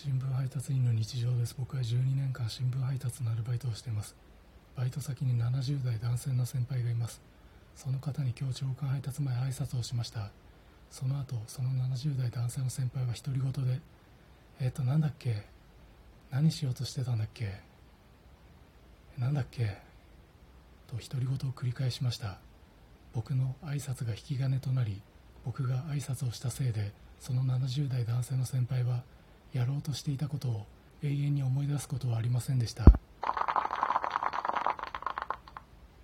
新聞配達員の日常です。僕は12年間新聞配達のアルバイトをしています。バイト先に70代男性の先輩がいます。その方に今日長官配達前挨拶をしました。その後その70代男性の先輩は独り言でえっ、ー、となんだっけ？何しようとしてたんだっけ？なんだっけ？と独り言を繰り返しました。僕の挨拶が引き金となり僕が挨拶をしたせいでその70代男性の先輩はやろうとしていたことを永遠に思い出すことはありませんでした。